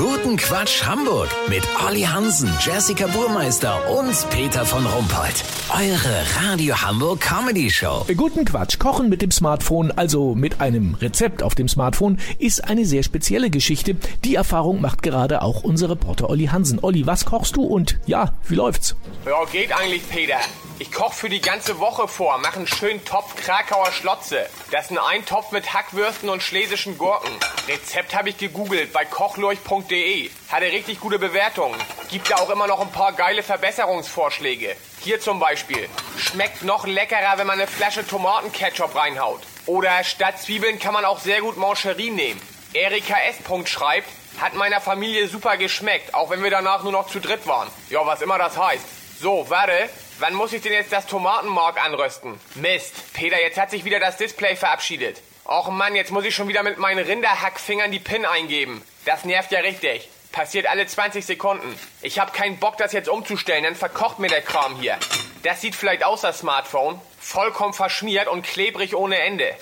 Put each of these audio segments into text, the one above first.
Guten Quatsch Hamburg mit Olli Hansen, Jessica Burmeister und Peter von Rumpold. Eure Radio Hamburg Comedy Show. Guten Quatsch. Kochen mit dem Smartphone, also mit einem Rezept auf dem Smartphone, ist eine sehr spezielle Geschichte. Die Erfahrung macht gerade auch unser Reporter Olli Hansen. Olli, was kochst du und ja, wie läuft's? Ja, geht eigentlich, Peter. Ich koch für die ganze Woche vor, mach einen schönen Topf Krakauer Schlotze. Das ist ein Eintopf mit Hackwürsten und schlesischen Gurken. Rezept habe ich gegoogelt bei kochlurch.de. Hatte richtig gute Bewertungen. Gibt da auch immer noch ein paar geile Verbesserungsvorschläge. Hier zum Beispiel. Schmeckt noch leckerer, wenn man eine Flasche Tomatenketchup reinhaut. Oder statt Zwiebeln kann man auch sehr gut Mancherie nehmen. Erika S. schreibt, hat meiner Familie super geschmeckt, auch wenn wir danach nur noch zu dritt waren. Ja, was immer das heißt. So, warte. Wann muss ich denn jetzt das Tomatenmark anrösten? Mist. Peter, jetzt hat sich wieder das Display verabschiedet. Och Mann, jetzt muss ich schon wieder mit meinen Rinderhackfingern die PIN eingeben. Das nervt ja richtig. Passiert alle 20 Sekunden. Ich hab keinen Bock, das jetzt umzustellen, dann verkocht mir der Kram hier. Das sieht vielleicht aus, das Smartphone. Vollkommen verschmiert und klebrig ohne Ende.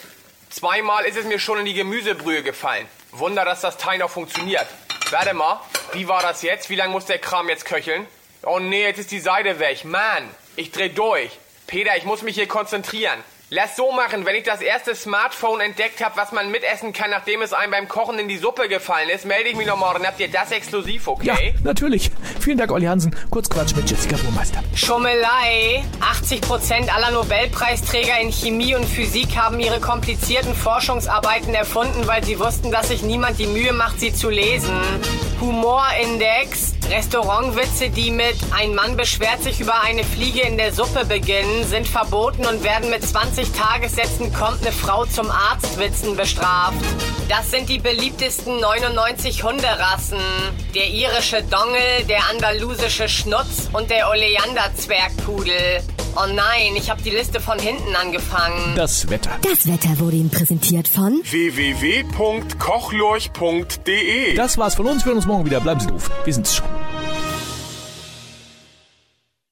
Zweimal ist es mir schon in die Gemüsebrühe gefallen. Wunder, dass das Teil noch funktioniert. Warte mal, wie war das jetzt? Wie lange muss der Kram jetzt köcheln? Oh nee, jetzt ist die Seite weg. Mann, ich dreh durch. Peter, ich muss mich hier konzentrieren. Lass so machen, wenn ich das erste Smartphone entdeckt habe, was man mitessen kann, nachdem es einem beim Kochen in die Suppe gefallen ist, melde ich mich noch morgen. Habt ihr das exklusiv, okay? Ja, natürlich. Vielen Dank, Olli Hansen. Kurz Quatsch mit Jessica Burmeister. Schummelei. 80% aller Nobelpreisträger in Chemie und Physik haben ihre komplizierten Forschungsarbeiten erfunden, weil sie wussten, dass sich niemand die Mühe macht, sie zu lesen. Humorindex. Restaurantwitze, die mit ein Mann beschwert sich über eine Fliege in der Suppe beginnen, sind verboten und werden mit 20 Tagessätzen kommt eine Frau zum Arztwitzen bestraft. Das sind die beliebtesten 99 Hunderassen. Der irische Dongel, der andalusische Schnutz und der Oleander-Zwergpudel. Oh nein, ich habe die Liste von hinten angefangen. Das Wetter. Das Wetter wurde Ihnen präsentiert von www.kochlurch.de Das war's von uns. Wir hören uns morgen wieder. Bleiben Sie doof. Wir sind's schon.